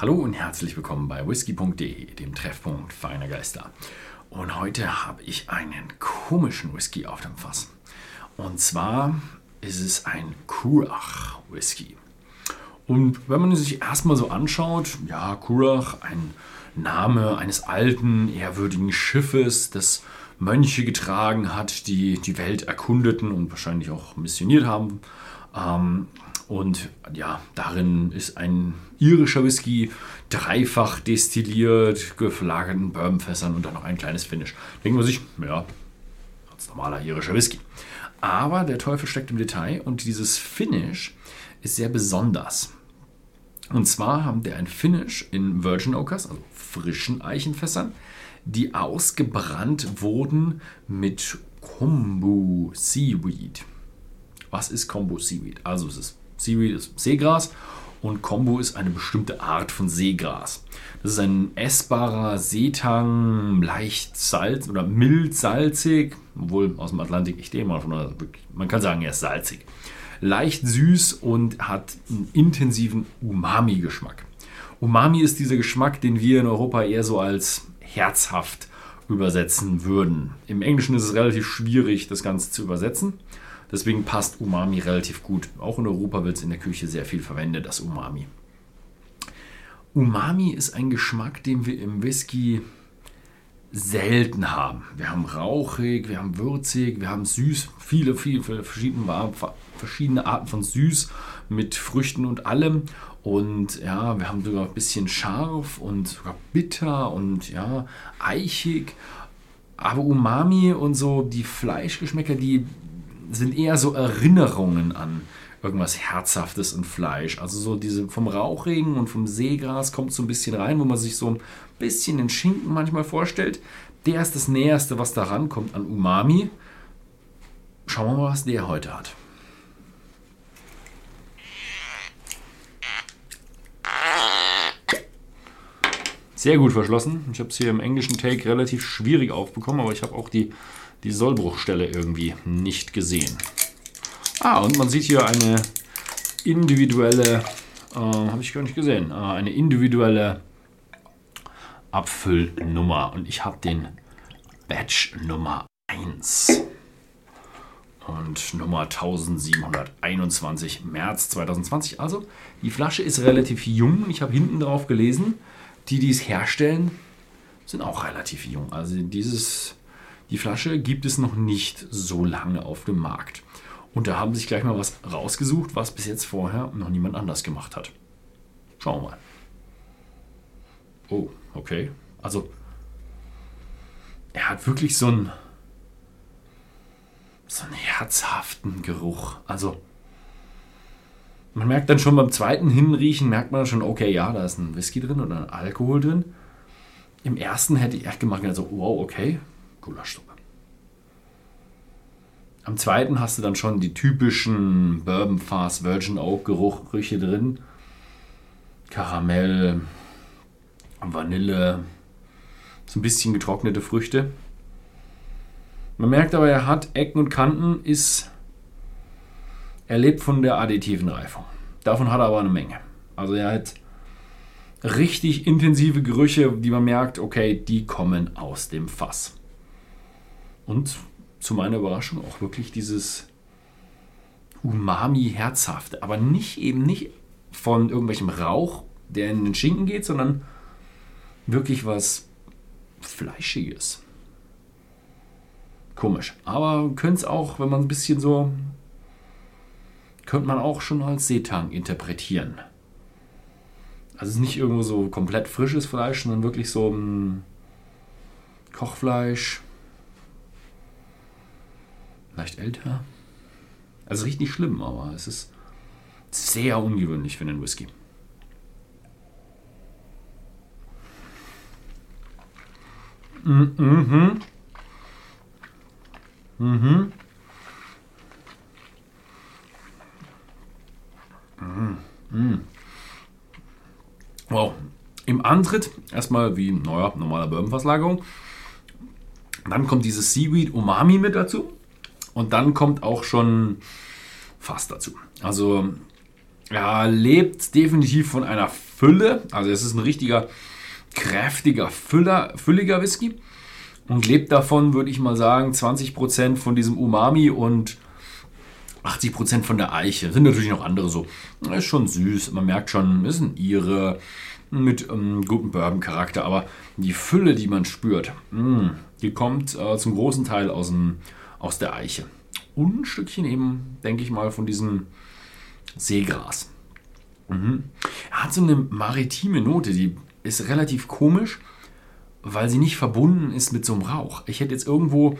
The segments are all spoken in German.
Hallo und herzlich willkommen bei whisky.de, dem Treffpunkt feiner Geister. Und heute habe ich einen komischen Whisky auf dem Fass. Und zwar ist es ein Kurach Whisky. Und wenn man sich erstmal so anschaut, ja, Kurach, ein Name eines alten, ehrwürdigen Schiffes, das Mönche getragen hat, die die Welt erkundeten und wahrscheinlich auch missioniert haben. Ähm, und ja, darin ist ein irischer Whisky, dreifach destilliert, geflagert in Bourbonfässern und dann noch ein kleines Finish. Denkt man sich, ja, ganz normaler irischer Whisky. Aber der Teufel steckt im Detail und dieses Finish ist sehr besonders. Und zwar haben der ein Finish in Virgin Oakers, also frischen Eichenfässern, die ausgebrannt wurden mit Kombu Seaweed. Was ist Kombu Seaweed? Also es ist Seaweed ist Seegras und Kombu ist eine bestimmte Art von Seegras. Das ist ein essbarer Seetang, leicht salz oder mild salzig, obwohl aus dem Atlantik, ich denke mal von man kann sagen, er ist salzig. Leicht süß und hat einen intensiven Umami-Geschmack. Umami ist dieser Geschmack, den wir in Europa eher so als herzhaft übersetzen würden. Im Englischen ist es relativ schwierig, das Ganze zu übersetzen. Deswegen passt Umami relativ gut. Auch in Europa wird es in der Küche sehr viel verwendet, das Umami. Umami ist ein Geschmack, den wir im Whisky selten haben. Wir haben rauchig, wir haben würzig, wir haben süß, viele, viele, viele verschiedene, verschiedene Arten von süß mit Früchten und allem. Und ja, wir haben sogar ein bisschen scharf und sogar bitter und ja, eichig. Aber Umami und so die Fleischgeschmäcker, die sind eher so Erinnerungen an irgendwas Herzhaftes und Fleisch. Also so diese vom Rauchregen und vom Seegras kommt so ein bisschen rein, wo man sich so ein bisschen den Schinken manchmal vorstellt. Der ist das Näherste, was da rankommt an Umami. Schauen wir mal, was der heute hat. Sehr gut verschlossen. Ich habe es hier im englischen Take relativ schwierig aufbekommen, aber ich habe auch die die Sollbruchstelle irgendwie nicht gesehen. Ah, und man sieht hier eine individuelle, äh, habe ich gar nicht gesehen, äh, eine individuelle Abfüllnummer. Und ich habe den Batch Nummer 1 und Nummer 1721 März 2020. Also die Flasche ist relativ jung. Ich habe hinten drauf gelesen, die dies herstellen, sind auch relativ jung. Also dieses die Flasche gibt es noch nicht so lange auf dem Markt. Und da haben sie sich gleich mal was rausgesucht, was bis jetzt vorher noch niemand anders gemacht hat. Schauen wir mal. Oh, okay. Also, er hat wirklich so einen, so einen herzhaften Geruch. Also, man merkt dann schon beim zweiten Hinriechen, merkt man schon, okay, ja, da ist ein Whisky drin oder ein Alkohol drin. Im ersten hätte ich echt gemacht, also, wow, okay, Gulaschsuppe. Am zweiten hast du dann schon die typischen Bourbon Fast Virgin Oak Geruchbrüche drin. Karamell, Vanille, so ein bisschen getrocknete Früchte. Man merkt aber, er hat Ecken und Kanten, ist er lebt von der additiven Reifung. Davon hat er aber eine Menge. Also er hat richtig intensive Gerüche, die man merkt, okay, die kommen aus dem Fass. Und zu meiner Überraschung auch wirklich dieses Umami-Herzhafte. Aber nicht eben nicht von irgendwelchem Rauch, der in den Schinken geht, sondern wirklich was Fleischiges. Komisch. Aber könnte es auch, wenn man ein bisschen so. Könnte man auch schon als Seetang interpretieren. Also es ist nicht irgendwo so komplett frisches Fleisch, sondern wirklich so ein Kochfleisch leicht älter. Also riecht nicht schlimm, aber es ist sehr ungewöhnlich für einen Whisky. Mhm. Mhm. Mhm. Wow. Im Antritt erstmal wie naja, normaler Bourbonfasslagerung. Dann kommt dieses Seaweed Umami mit dazu. Und dann kommt auch schon Fass dazu. Also er lebt definitiv von einer Fülle. Also es ist ein richtiger, kräftiger, Füller, fülliger Whisky. Und lebt davon, würde ich mal sagen, 20% von diesem Umami und 80% von der Eiche. Sind natürlich noch andere so. Ist schon süß. Man merkt schon, ist ein Ire mit ähm, gutem Bourbon-Charakter. Aber die Fülle, die man spürt, mh, mm, die kommt äh, zum großen Teil aus, dem, aus der Eiche. Und ein Stückchen eben, denke ich mal, von diesem Seegras. Mhm. Er hat so eine maritime Note, die ist relativ komisch, weil sie nicht verbunden ist mit so einem Rauch. Ich hätte jetzt irgendwo,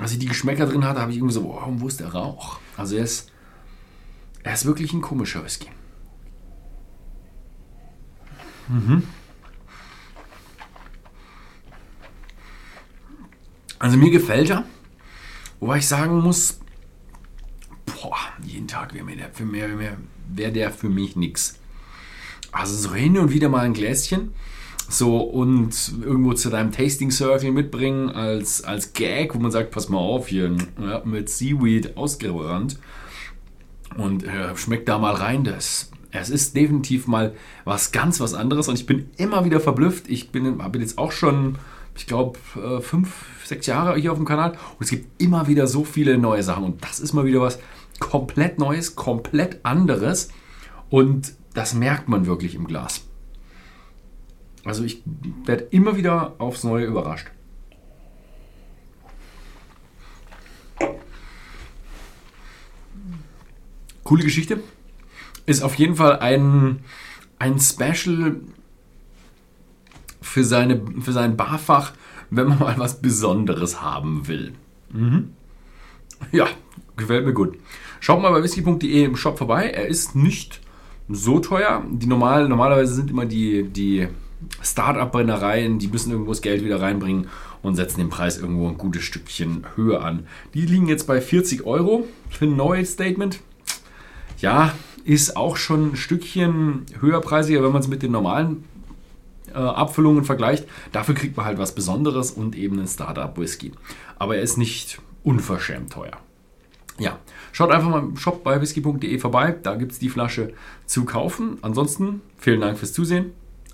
als ich die Geschmäcker drin hatte, habe ich irgendwie so, oh, wo ist der Rauch? Also er ist, er ist wirklich ein komischer Whisky. Mhm. Also mir gefällt er, wobei ich sagen muss, boah, jeden Tag wäre der für, mehr, mehr, wär der für mich nichts. Also so hin und wieder mal ein Gläschen. So und irgendwo zu deinem Tasting Circle mitbringen als, als Gag, wo man sagt, pass mal auf, hier ja, mit Seaweed ausgerannt und äh, schmeckt da mal rein. Das, es ist definitiv mal was ganz was anderes und ich bin immer wieder verblüfft. Ich bin, bin jetzt auch schon, ich glaube, äh, fünf, sechs Jahre hier auf dem Kanal und es gibt immer wieder so viele neue Sachen und das ist mal wieder was komplett Neues, komplett anderes und das merkt man wirklich im Glas. Also ich werde immer wieder aufs Neue überrascht. Coole Geschichte. Ist auf jeden Fall ein, ein Special für, seine, für sein Barfach, wenn man mal was Besonderes haben will. Mhm. Ja, gefällt mir gut. Schaut mal bei whisky.de im Shop vorbei. Er ist nicht so teuer. Die normal, normalerweise sind immer die, die Start-up-Brennereien, die müssen irgendwo das Geld wieder reinbringen und setzen den Preis irgendwo ein gutes Stückchen höher an. Die liegen jetzt bei 40 Euro für ein neues Statement. Ja, ist auch schon ein Stückchen höherpreisiger, wenn man es mit den normalen äh, Abfüllungen vergleicht. Dafür kriegt man halt was Besonderes und eben einen Startup-Whisky. Aber er ist nicht unverschämt teuer. Ja, schaut einfach mal im Shop bei whisky.de vorbei. Da gibt es die Flasche zu kaufen. Ansonsten vielen Dank fürs Zusehen